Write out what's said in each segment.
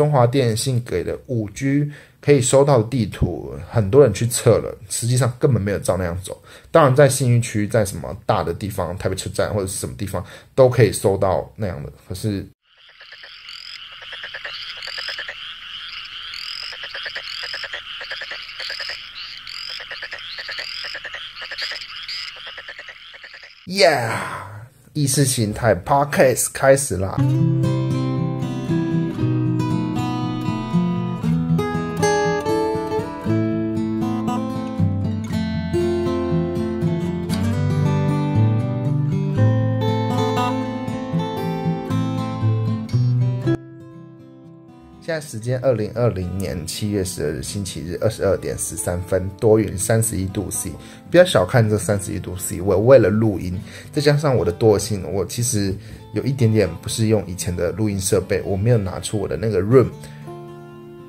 中华电信给的五 G 可以收到的地图，很多人去测了，实际上根本没有照那样走。当然，在信义区，在什么大的地方，台北车站或者是什么地方，都可以收到那样的。可是。Yeah，意识形态 Podcast 开始啦！间二零二零年七月十二日星期日二十二点十三分，多云三十一度 C。不要小看这三十一度 C，我为了录音，再加上我的惰性，我其实有一点点不是用以前的录音设备，我没有拿出我的那个 Room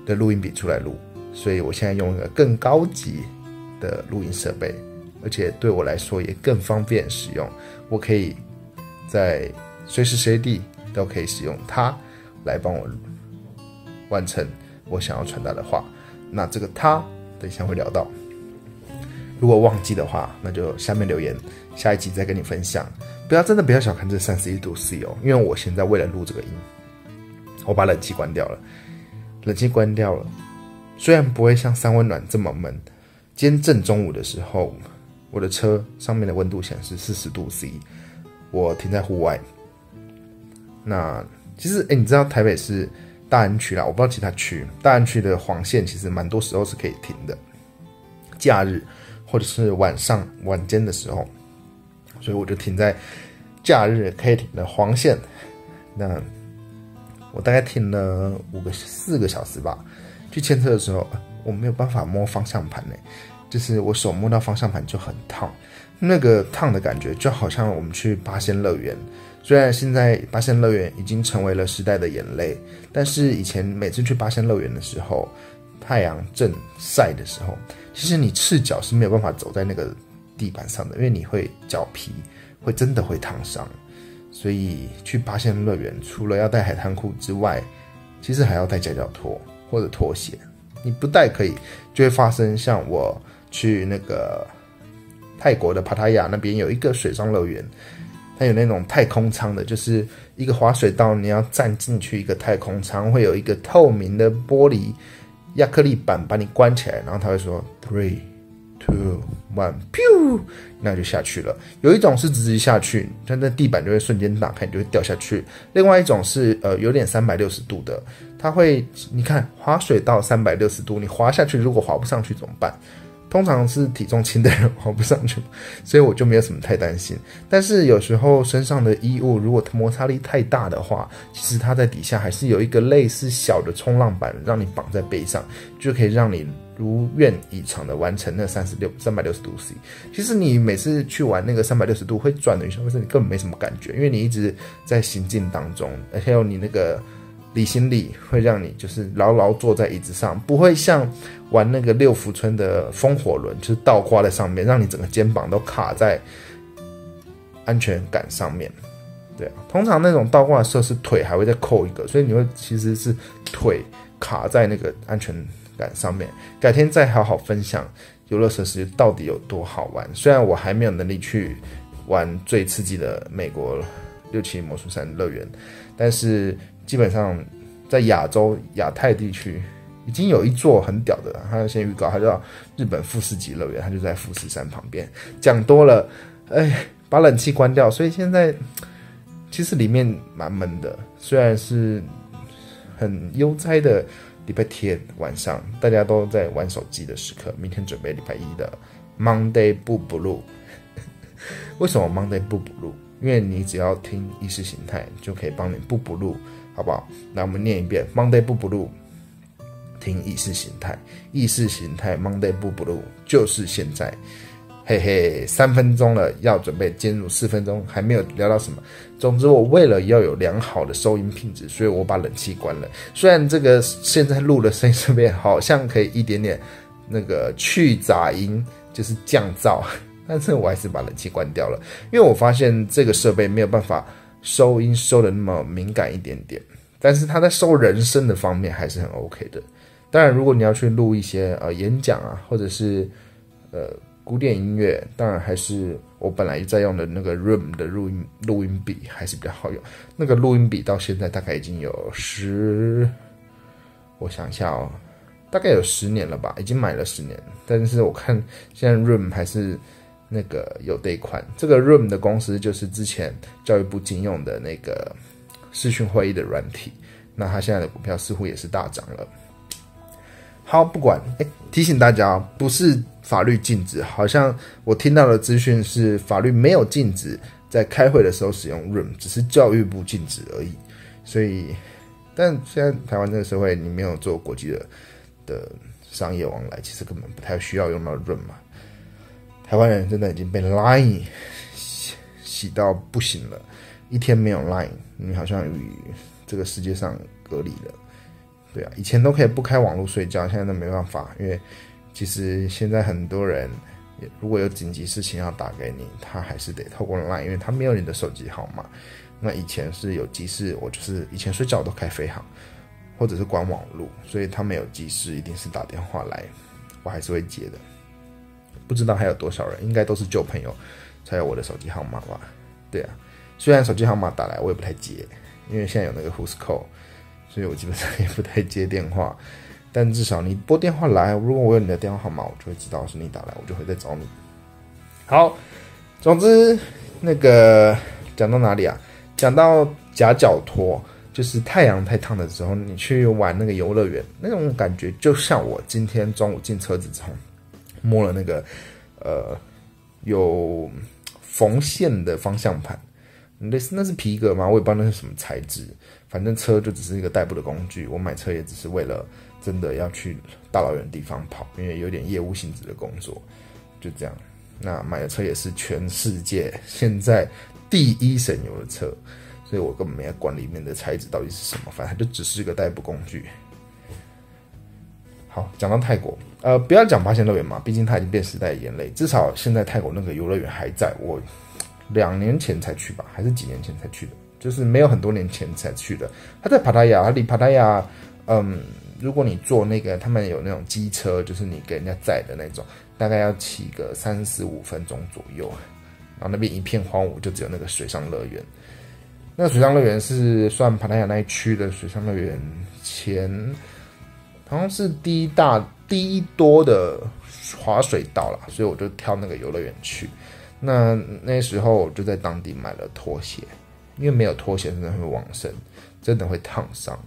的录音笔出来录，所以我现在用一个更高级的录音设备，而且对我来说也更方便使用。我可以在随时随地都可以使用它来帮我。完成我想要传达的话，那这个他等一下会聊到。如果忘记的话，那就下面留言，下一集再跟你分享。不要真的不要小看这三十一度 C 哦，因为我现在为了录这个音，我把冷气关掉了，冷气关掉了，虽然不会像三温暖这么闷。今天正中午的时候，我的车上面的温度显示四十度 C，我停在户外。那其实哎，你知道台北是？大安区啦，我不知道其他区。大安区的黄线其实蛮多时候是可以停的，假日或者是晚上晚间的时候，所以我就停在假日可以停的黄线。那我大概停了五个四个小时吧。去牵车的时候，我没有办法摸方向盘呢，就是我手摸到方向盘就很烫，那个烫的感觉就好像我们去八仙乐园。虽然现在八仙乐园已经成为了时代的眼泪，但是以前每次去八仙乐园的时候，太阳正晒的时候，其实你赤脚是没有办法走在那个地板上的，因为你会脚皮会真的会烫伤。所以去八仙乐园除了要带海滩裤之外，其实还要带夹脚拖或者拖鞋。你不带可以，就会发生像我去那个泰国的帕塔亚那边有一个水上乐园。它有那种太空舱的，就是一个滑水道，你要站进去一个太空舱，会有一个透明的玻璃亚克力板把你关起来，然后他会说 three two one，噗，那就下去了。有一种是直接下去，它那地板就会瞬间打开，你就会掉下去。另外一种是呃有点三百六十度的，它会你看滑水道三百六十度，你滑下去如果滑不上去怎么办？通常是体重轻的人滑不上去，所以我就没有什么太担心。但是有时候身上的衣物如果摩擦力太大的话，其实它在底下还是有一个类似小的冲浪板，让你绑在背上，就可以让你如愿以偿的完成那三十六三百六十度 C。其实你每次去玩那个三百六十度会转的运动会，你根本没什么感觉，因为你一直在行进当中，而且有你那个。离心力会让你就是牢牢坐在椅子上，不会像玩那个六福村的风火轮，就是倒挂在上面，让你整个肩膀都卡在安全感上面。对啊，通常那种倒挂的设施腿还会再扣一个，所以你会其实是腿卡在那个安全感上面。改天再好好分享游乐设施到底有多好玩。虽然我还没有能力去玩最刺激的美国六七魔术山乐园，但是。基本上，在亚洲亚太地区，已经有一座很屌的，他要先预告，他叫日本富士急乐园，他就在富士山旁边。讲多了，哎，把冷气关掉，所以现在其实里面蛮闷的。虽然是很悠哉的礼拜天晚上，大家都在玩手机的时刻，明天准备礼拜一的 Monday 不 blue。为什么 Monday 不 blue？因为你只要听意识形态，就可以帮你不 blue。好不好？那我们念一遍：Monday 不 blue，听意识形态，意识形态 Monday 不 blue 就是现在，嘿嘿，三分钟了，要准备进入四分钟，还没有聊到什么。总之，我为了要有良好的收音品质，所以我把冷气关了。虽然这个现在录的声音这边好像可以一点点那个去杂音，就是降噪，但是我还是把冷气关掉了，因为我发现这个设备没有办法。收音收的那么敏感一点点，但是他在收人声的方面还是很 OK 的。当然，如果你要去录一些呃演讲啊，或者是呃古典音乐，当然还是我本来在用的那个 Room 的录音录音笔还是比较好用。那个录音笔到现在大概已经有十，我想一下哦，大概有十年了吧，已经买了十年。但是我看现在 Room 还是那个有这一款。这个 Room 的公司就是之前教育部禁用的那个视讯会议的软体，那它现在的股票似乎也是大涨了。好，不管，哎，提醒大家，不是法律禁止，好像我听到的资讯是法律没有禁止在开会的时候使用 Room，只是教育部禁止而已。所以，但现在台湾这个社会，你没有做国际的的商业往来，其实根本不太需要用到 Room 嘛。台湾人真的已经被 Line 洗洗到不行了，一天没有 Line，你好像与这个世界上隔离了。对啊，以前都可以不开网络睡觉，现在都没办法，因为其实现在很多人如果有紧急事情要打给你，他还是得透过 LINE，因为他没有你的手机号码。那以前是有急事，我就是以前睡觉都开飞航，或者是关网络，所以他没有急事，一定是打电话来，我还是会接的。不知道还有多少人，应该都是旧朋友才有我的手机号码吧？对啊，虽然手机号码打来我也不太接，因为现在有那个 Who's Call。所以我基本上也不太接电话，但至少你拨电话来，如果我有你的电话号码，我就会知道是你打来，我就会再找你。好，总之那个讲到哪里啊？讲到夹脚拖，就是太阳太烫的时候，你去玩那个游乐园，那种感觉就像我今天中午进车子之后摸了那个呃有缝线的方向盘，那是那是皮革吗？我也不知道那是什么材质。反正车就只是一个代步的工具，我买车也只是为了真的要去大老远地方跑，因为有点业务性质的工作，就这样。那买的车也是全世界现在第一省油的车，所以我根本没管里面的材质到底是什么，反正就只是一个代步工具。好，讲到泰国，呃，不要讲八仙乐园嘛，毕竟它已经变时代的眼泪。至少现在泰国那个游乐园还在，我两年前才去吧，还是几年前才去的。就是没有很多年前才去的，它在帕塔亚，离帕塔亚，嗯，如果你坐那个，他们有那种机车，就是你给人家载的那种，大概要骑个三十五分钟左右，然后那边一片荒芜，就只有那个水上乐园。那个水上乐园是算帕塔亚那一区的水上乐园前，好像是第一大、第一多的滑水道了，所以我就挑那个游乐园去。那那时候我就在当地买了拖鞋。因为没有拖鞋，真的会往生，真的会烫伤，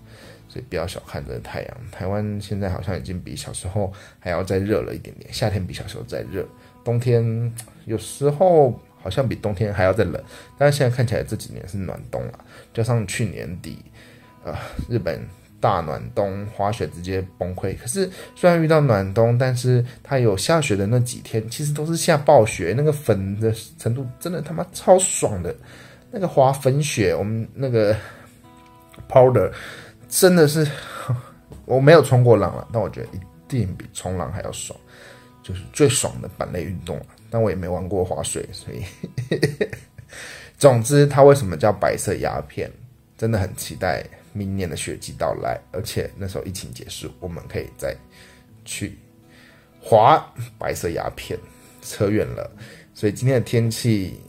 所以不要小看这个太阳。台湾现在好像已经比小时候还要再热了一点点，夏天比小时候再热，冬天有时候好像比冬天还要再冷。但是现在看起来这几年是暖冬了，加上去年底，呃，日本大暖冬，滑雪直接崩溃。可是虽然遇到暖冬，但是它有下雪的那几天，其实都是下暴雪，那个粉的程度真的他妈超爽的。那个滑粉雪，我们那个 powder 真的是我没有冲过浪了，但我觉得一定比冲浪还要爽，就是最爽的板类运动了。但我也没玩过滑水，所以 总之，它为什么叫白色鸦片？真的很期待明年的雪季到来，而且那时候疫情结束，我们可以再去滑白色鸦片。扯远了，所以今天的天气。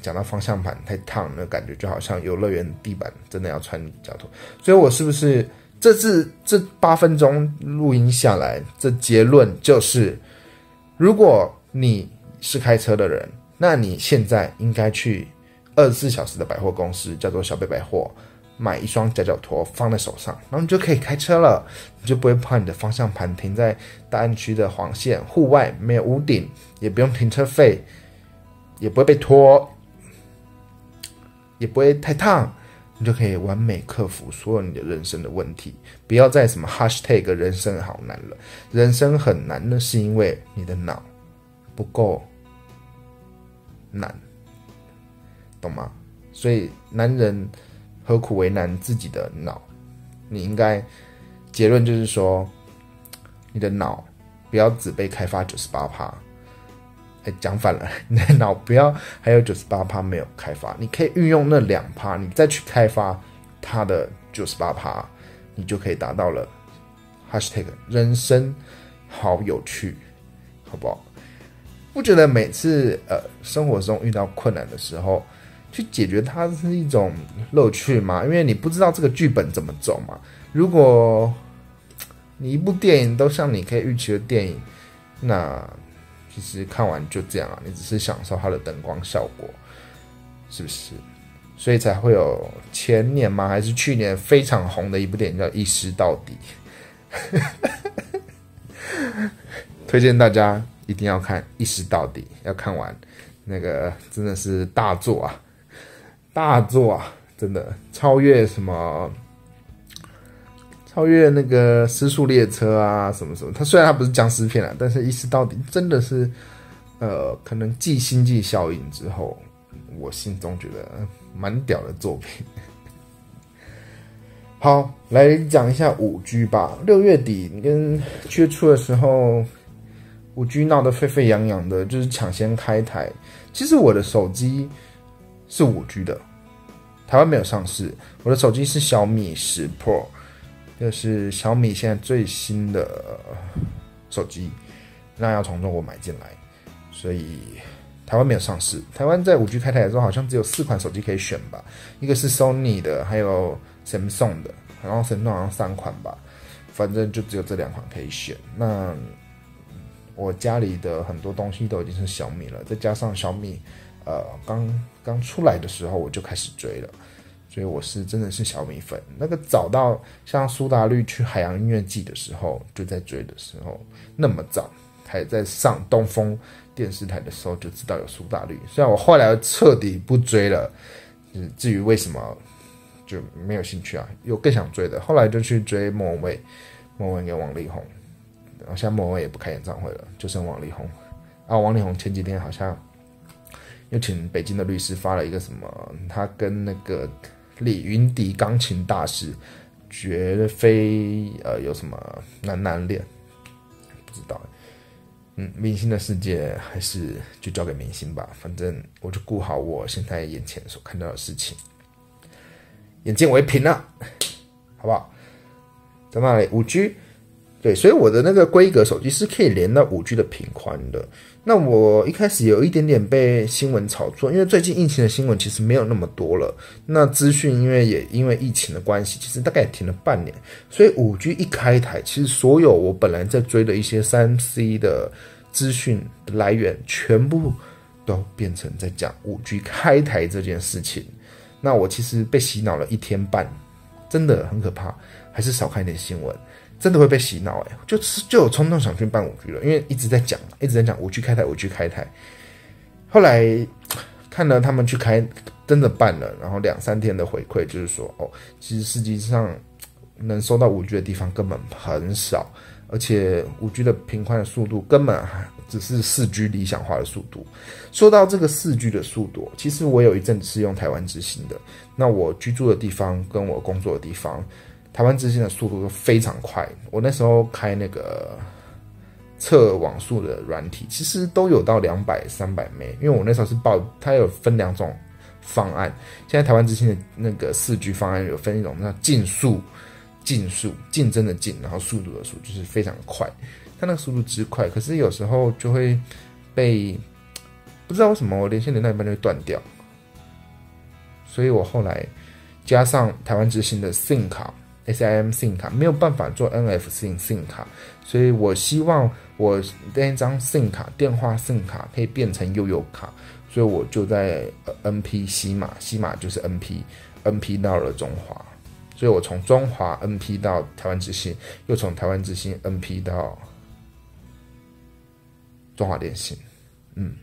讲到方向盘太烫，那感觉就好像游乐园地板真的要穿脚拖。所以我是不是这次这八分钟录音下来，这结论就是：如果你是开车的人，那你现在应该去二十四小时的百货公司，叫做小贝百货，买一双夹脚拖放在手上，然后你就可以开车了，你就不会怕你的方向盘停在大安区的黄线，户外没有屋顶，也不用停车费，也不会被拖。也不会太烫，你就可以完美克服所有你的人生的问题。不要再什么 hashtag 人生好难了，人生很难，那是因为你的脑不够难，懂吗？所以男人何苦为难自己的脑？你应该结论就是说，你的脑不要只被开发九十八趴。讲反了，你的脑不要还有九十八趴没有开发，你可以运用那两趴，你再去开发它的九十八趴，你就可以达到了。#hashtag 人生好有趣，好不好？不觉得每次呃生活中遇到困难的时候，去解决它是一种乐趣嘛？因为你不知道这个剧本怎么走嘛。如果你一部电影都像你可以预期的电影，那其实看完就这样啊，你只是享受它的灯光效果，是不是？所以才会有前年吗？还是去年非常红的一部电影叫《一尸到底》，推荐大家一定要看《一尸到底》，要看完，那个真的是大作啊，大作啊，真的超越什么？超越那个《失速列车》啊，什么什么？它虽然它不是僵尸片啊，但是《一尸到底》真的是，呃，可能继《星际效应》之后，我心中觉得。蛮屌的作品。好，来讲一下五 G 吧。六月底跟七月初的时候，五 G 闹得沸沸扬扬的，就是抢先开台。其实我的手机是五 G 的，台湾没有上市。我的手机是小米十 Pro，就是小米现在最新的手机，那要从中国买进来，所以。台湾没有上市。台湾在五 G 开台的时候，好像只有四款手机可以选吧，一个是 Sony 的，还有 Samsung 的，然后 Samsung 好像三款吧，反正就只有这两款可以选。那我家里的很多东西都已经是小米了，再加上小米，呃，刚刚出来的时候我就开始追了，所以我是真的是小米粉。那个早到像苏打绿去海洋音乐季的时候就在追的时候，那么早还在上东风。电视台的时候就知道有苏打绿，虽然我后来彻底不追了，至于为什么就没有兴趣啊，有更想追的，后来就去追莫文蔚、莫文跟王力宏，然后现在莫文蔚也不开演唱会了，就剩王力宏。啊，王力宏前几天好像又请北京的律师发了一个什么，他跟那个李云迪钢琴大师绝非呃有什么男男恋，不知道。嗯，明星的世界还是就交给明星吧，反正我就顾好我现在眼前所看到的事情，眼见为凭了，好不好？在那里五 G，对，所以我的那个规格手机是可以连到五 G 的频宽的。那我一开始有一点点被新闻炒作，因为最近疫情的新闻其实没有那么多了。那资讯因为也因为疫情的关系，其实大概也停了半年。所以五 G 一开台，其实所有我本来在追的一些三 C 的资讯来源，全部都变成在讲五 G 开台这件事情。那我其实被洗脑了一天半，真的很可怕，还是少看一点新闻。真的会被洗脑哎，就是就有冲动想去办五 G 了，因为一直在讲，一直在讲五 G 开台，五 G 开台。后来看了他们去开，真的办了，然后两三天的回馈就是说，哦，其实实际上能收到五 G 的地方根本很少，而且五 G 的频宽的速度根本还只是四 G 理想化的速度。说到这个四 G 的速度，其实我有一阵子是用台湾之星的，那我居住的地方跟我工作的地方。台湾之星的速度都非常快，我那时候开那个测网速的软体，其实都有到两百、三百 m 因为我那时候是报，它有分两种方案。现在台湾之星的那个四 G 方案有分一种叫竞速、竞速、竞争的竞，然后速度的速，就是非常快。它那个速度之快，可是有时候就会被不知道为什么我连线连到一半就会断掉，所以我后来加上台湾之星的 SIM 卡。SIM SIM 卡没有办法做 NFC SIM 卡，所以我希望我那张 SIM 卡电话 SIM 卡可以变成悠悠卡，所以我就在 NP 西马，西马就是 NP，NP 到了中华，所以我从中华 NP 到台湾之星，又从台湾之星 NP 到中华电信，嗯，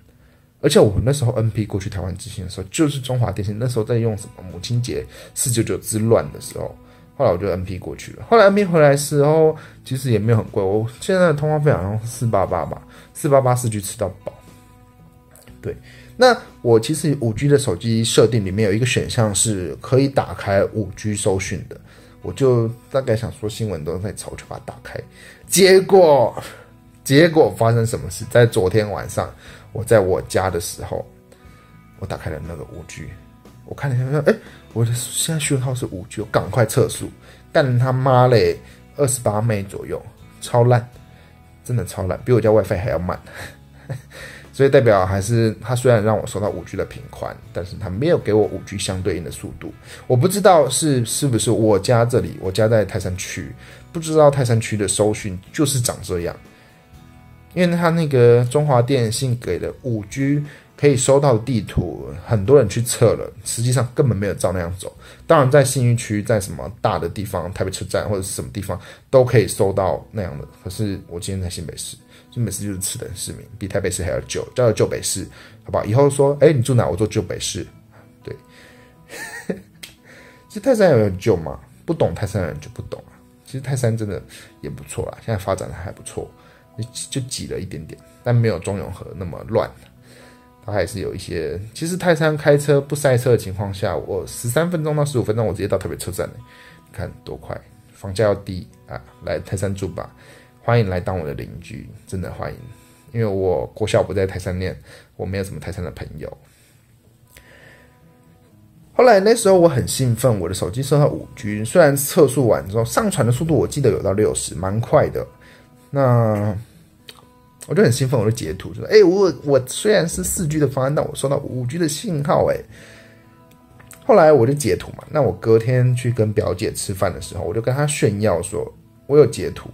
而且我那时候 NP 过去台湾之星的时候，就是中华电信那时候在用什么母亲节四九九之乱的时候。后来我就 N P 过去了。后来 N P 回来时候，其实也没有很贵。我现在的通话费好像四八八吧，四八八四 G 吃到饱。对，那我其实五 G 的手机设定里面有一个选项是可以打开五 G 搜讯的，我就大概想说新闻都在吵，就把它打开。结果，结果发生什么事？在昨天晚上，我在我家的时候，我打开了那个五 G，我看了一下说，哎，我的现在讯号是五 G，我赶快测速，干他妈嘞，二十八枚左右，超烂，真的超烂，比我家 WiFi 还要慢。所以代表还是他虽然让我收到五 G 的频宽，但是他没有给我五 G 相对应的速度。我不知道是是不是我家这里，我家在泰山区，不知道泰山区的收讯就是长这样。因为他那个中华电信给的五 G 可以收到的地图，很多人去测了，实际上根本没有照那样走。当然在信义区，在什么大的地方，台北车站或者是什么地方都可以收到那样的。可是我今天在新北市。新北市就是次等市民，比台北市还要旧，叫做旧北市，好不好？以后说，哎，你住哪？我住旧北市。对，其实泰山有很旧嘛，不懂泰山的人就不懂了。其实泰山真的也不错啦，现在发展的还不错，就挤了一点点，但没有中永和那么乱。它还是有一些。其实泰山开车不塞车的情况下，我十三分钟到十五分钟，我直接到台北车站了。你看多快，房价要低啊，来泰山住吧。欢迎来当我的邻居，真的欢迎，因为我国小不在泰山念，我没有什么泰山的朋友。后来那时候我很兴奋，我的手机收到五 G，虽然测速完之后上传的速度我记得有到六十，蛮快的。那我就很兴奋，我就截图说：“哎，我我虽然是四 G 的方案，但我收到五 G 的信号。”哎，后来我就截图嘛。那我隔天去跟表姐吃饭的时候，我就跟她炫耀说：“我有截图。”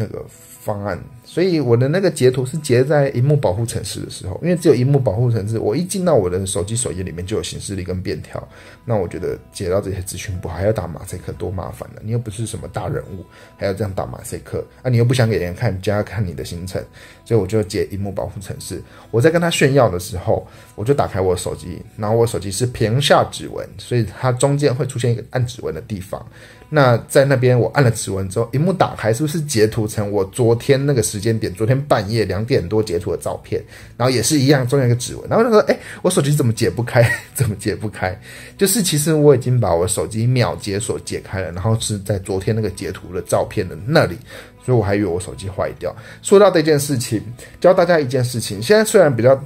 那个方案，所以我的那个截图是截在荧幕保护程式的时候，因为只有荧幕保护程式，我一进到我的手机首页里面就有显示力跟便条，那我觉得截到这些资讯不好，还要打马赛克，多麻烦呢！你又不是什么大人物，还要这样打马赛克啊！你又不想给人看，就要看你的行程，所以我就截荧幕保护程式。我在跟他炫耀的时候，我就打开我手机，然后我手机是屏下指纹，所以它中间会出现一个按指纹的地方。那在那边，我按了指纹之后，荧幕打开，是不是截图成我昨天那个时间点，昨天半夜两点多截图的照片？然后也是一样，中间一个指纹。然后他说：“哎，我手机怎么解不开？怎么解不开？就是其实我已经把我手机秒解锁解开了，然后是在昨天那个截图的照片的那里，所以我还以为我手机坏掉。说到这件事情，教大家一件事情：现在虽然比较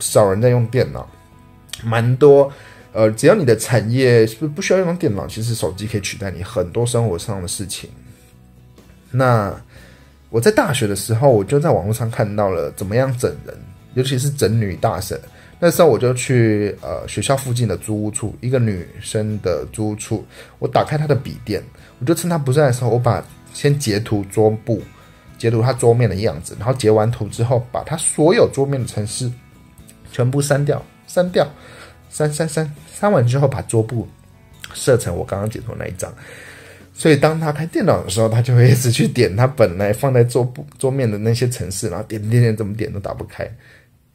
少人在用电脑，蛮多。”呃，只要你的产业是不是不需要用电脑，其实手机可以取代你很多生活上的事情。那我在大学的时候，我就在网络上看到了怎么样整人，尤其是整女大神。那时候我就去呃学校附近的租屋处，一个女生的租屋处，我打开她的笔电，我就趁她不在的时候，我把先截图桌布，截图她桌面的样子，然后截完图之后，把她所有桌面的程式全部删掉，删掉。删删删删完之后，把桌布设成我刚刚截图那一张，所以当他开电脑的时候，他就会一直去点他本来放在桌布桌面的那些程式，然后点点点怎么点都打不开。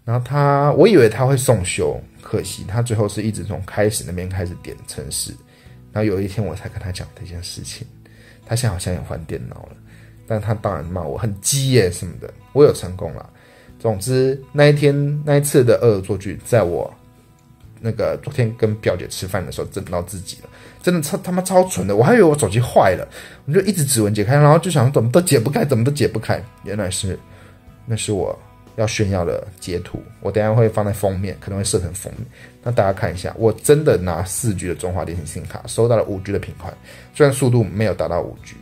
然后他，我以为他会送修，可惜他最后是一直从开始那边开始点程式。然后有一天我才跟他讲这件事情，他现在好像也换电脑了，但他当然骂我很鸡耶什么的。我有成功了。总之那一天那一次的恶作剧，在我。那个昨天跟表姐吃饭的时候，整到自己了，真的超他妈超蠢的，我还以为我手机坏了，我就一直指纹解开，然后就想怎么都解不开，怎么都解不开，原来是那是我要炫耀的截图，我等下会放在封面，可能会设成封面，那大家看一下，我真的拿四 G 的中华电信信卡收到了五 G 的频宽，虽然速度没有达到五 G。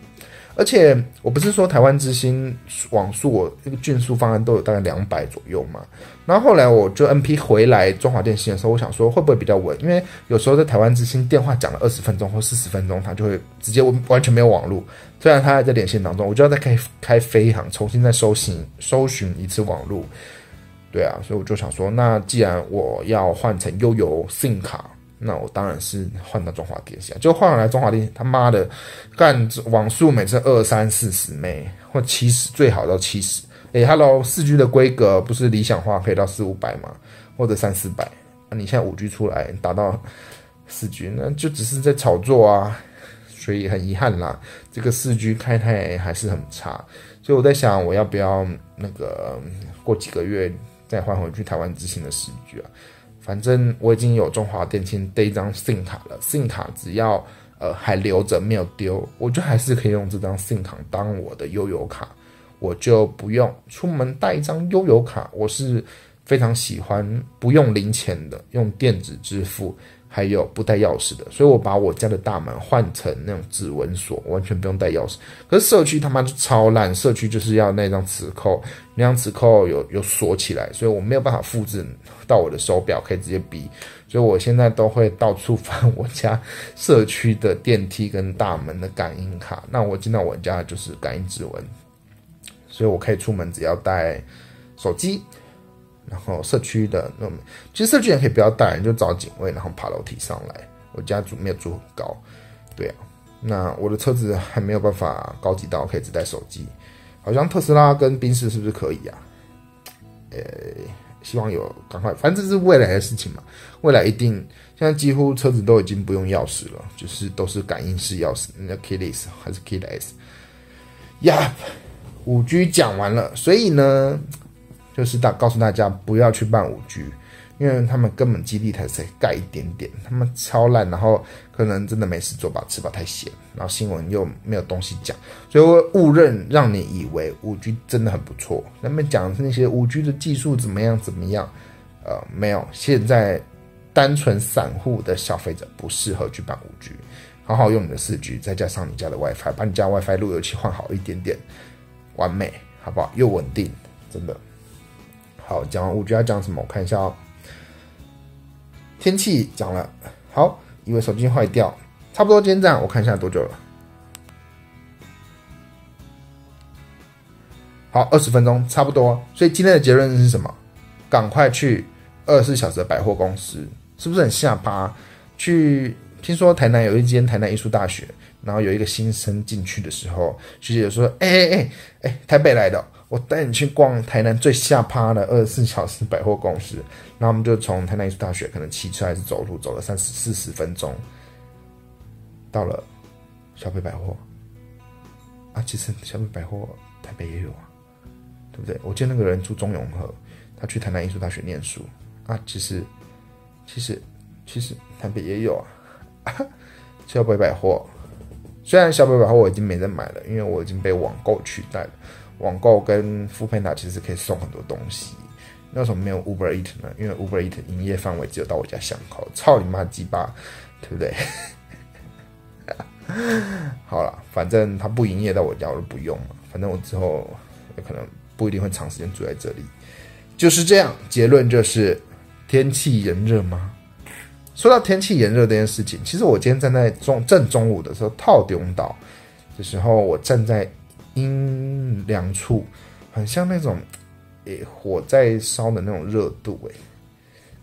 而且我不是说台湾之星网速我那个均速方案都有大概两百左右嘛，然后后来我就 N P 回来中华电信的时候，我想说会不会比较稳？因为有时候在台湾之星电话讲了二十分钟或四十分钟，它就会直接完全没有网络。虽然它还在连线当中，我就要再开开飞航，重新再搜寻搜寻一次网络。对啊，所以我就想说，那既然我要换成悠游 SIM 卡。那我当然是换到中华电信，就换来中华电信，他妈的，干网速每次二三四十 m 或七十，最好到七十。哎，Hello，四 G 的规格不是理想化可以到四五百吗？或者三四百？那你现在五 G 出来达到四 G，那就只是在炒作啊。所以很遗憾啦，这个四 G 开台还是很差。所以我在想，我要不要那个过几个月再换回去台湾之星的四 G 啊？反正我已经有中华电信这一张信卡了信卡只要呃还留着没有丢，我就还是可以用这张信卡当我的悠游卡，我就不用出门带一张悠游卡。我是非常喜欢不用零钱的，用电子支付，还有不带钥匙的，所以我把我家的大门换成那种指纹锁，完全不用带钥匙。可是社区他妈就超烂，社区就是要那张磁扣，那张磁扣有有锁起来，所以我没有办法复制到我的手表，可以直接比。所以我现在都会到处翻我家社区的电梯跟大门的感应卡。那我进到我家就是感应指纹，所以我可以出门只要带手机。然后社区的那种，其实社区也可以不要带，你就找警卫，然后爬楼梯上来。我家住没有住很高，对啊。那我的车子还没有办法高级到可以只带手机，好像特斯拉跟宾士是不是可以啊？呃，希望有赶快，反正这是未来的事情嘛。未来一定，现在几乎车子都已经不用钥匙了，就是都是感应式钥匙，那 keyless 还是 keyless。呀，五 G 讲完了，所以呢？就是大告诉大家不要去办五 G，因为他们根本基地台才盖一点点，他们超烂，然后可能真的没事做吧，吃饱太闲，然后新闻又没有东西讲，所以会误认让你以为五 G 真的很不错。他们讲的是那些五 G 的技术怎么样怎么样，呃，没有，现在单纯散户的消费者不适合去办五 G，好好用你的四 G，再加上你家的 WiFi，把你家 WiFi 路由器换好一点点，完美，好不好？又稳定，真的。好，讲完五 G 要讲什么？我看一下哦。天气讲了，好，因为手机坏掉，差不多今天这样。我看一下多久了。好，二十分钟，差不多。所以今天的结论是什么？赶快去二十四小时的百货公司，是不是很下巴？去听说台南有一间台南艺术大学，然后有一个新生进去的时候，学姐说：“哎哎哎哎，台北来的。”我带你去逛台南最下趴的二十四小时百货公司，然后我们就从台南艺术大学可能骑车还是走路走了三十四十分钟，到了小北百货。啊，其实小北百货台北也有啊，对不对？我见那个人住中永和，他去台南艺术大学念书。啊，其实其实其实台北也有啊，小北百货，虽然小北百货我已经没人买了，因为我已经被网购取代了。网购跟富佩达其实可以送很多东西，那为什么没有 Uber Eat 呢？因为 Uber Eat 营业范围只有到我家巷口，操你妈鸡巴，对不对？好了，反正他不营业到我家，我就不用了。反正我之后有可能不一定会长时间住在这里，就是这样。结论就是天气炎热吗？说到天气炎热这件事情，其实我今天站在中正中午的时候，套顶岛的时候，我站在。阴凉处，很像那种诶火在烧的那种热度诶。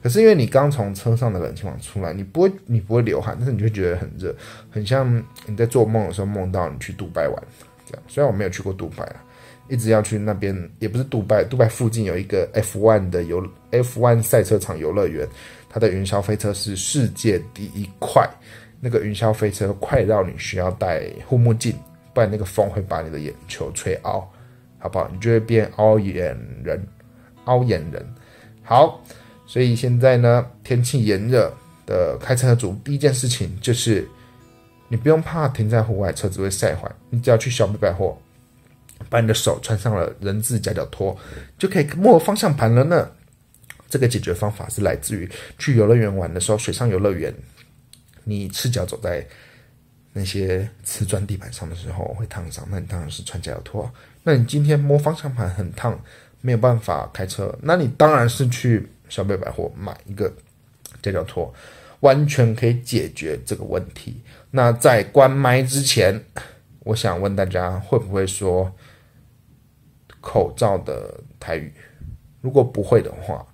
可是因为你刚从车上的冷气房出来，你不会你不会流汗，但是你就觉得很热，很像你在做梦的时候梦到你去杜拜玩这样。虽然我没有去过杜拜啊，一直要去那边，也不是杜拜，杜拜附近有一个 F1 的游 F1 赛车场游乐园，它的云霄飞车是世界第一快，那个云霄飞车快到你需要戴护目镜。不然那个风会把你的眼球吹凹，好不好？你就会变凹眼人，凹眼人。好，所以现在呢，天气炎热的开车主，第一件事情就是，你不用怕停在户外车子会晒坏，你只要去小米百货，把你的手穿上了人字夹脚拖，就可以摸方向盘了呢。这个解决方法是来自于去游乐园玩的时候，水上游乐园，你赤脚走在。那些瓷砖地板上的时候会烫伤，那你当然是穿夹脚拖。那你今天摸方向盘很烫，没有办法开车，那你当然是去小北百货买一个夹脚拖，完全可以解决这个问题。那在关麦之前，我想问大家会不会说口罩的台语？如果不会的话，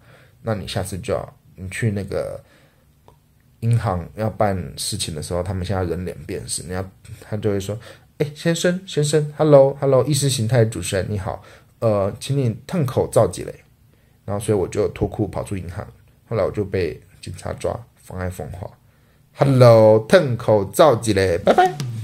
那你下次就要你去那个。银行要办事情的时候，他们现在人脸辨识，你要他就会说：“哎，先生，先生，hello，hello，意识形态主持人你好，呃，请你吞口罩几嘞。”然后所以我就脱裤跑出银行，后来我就被警察抓，妨碍风化。Hello，吞口罩几嘞，拜拜。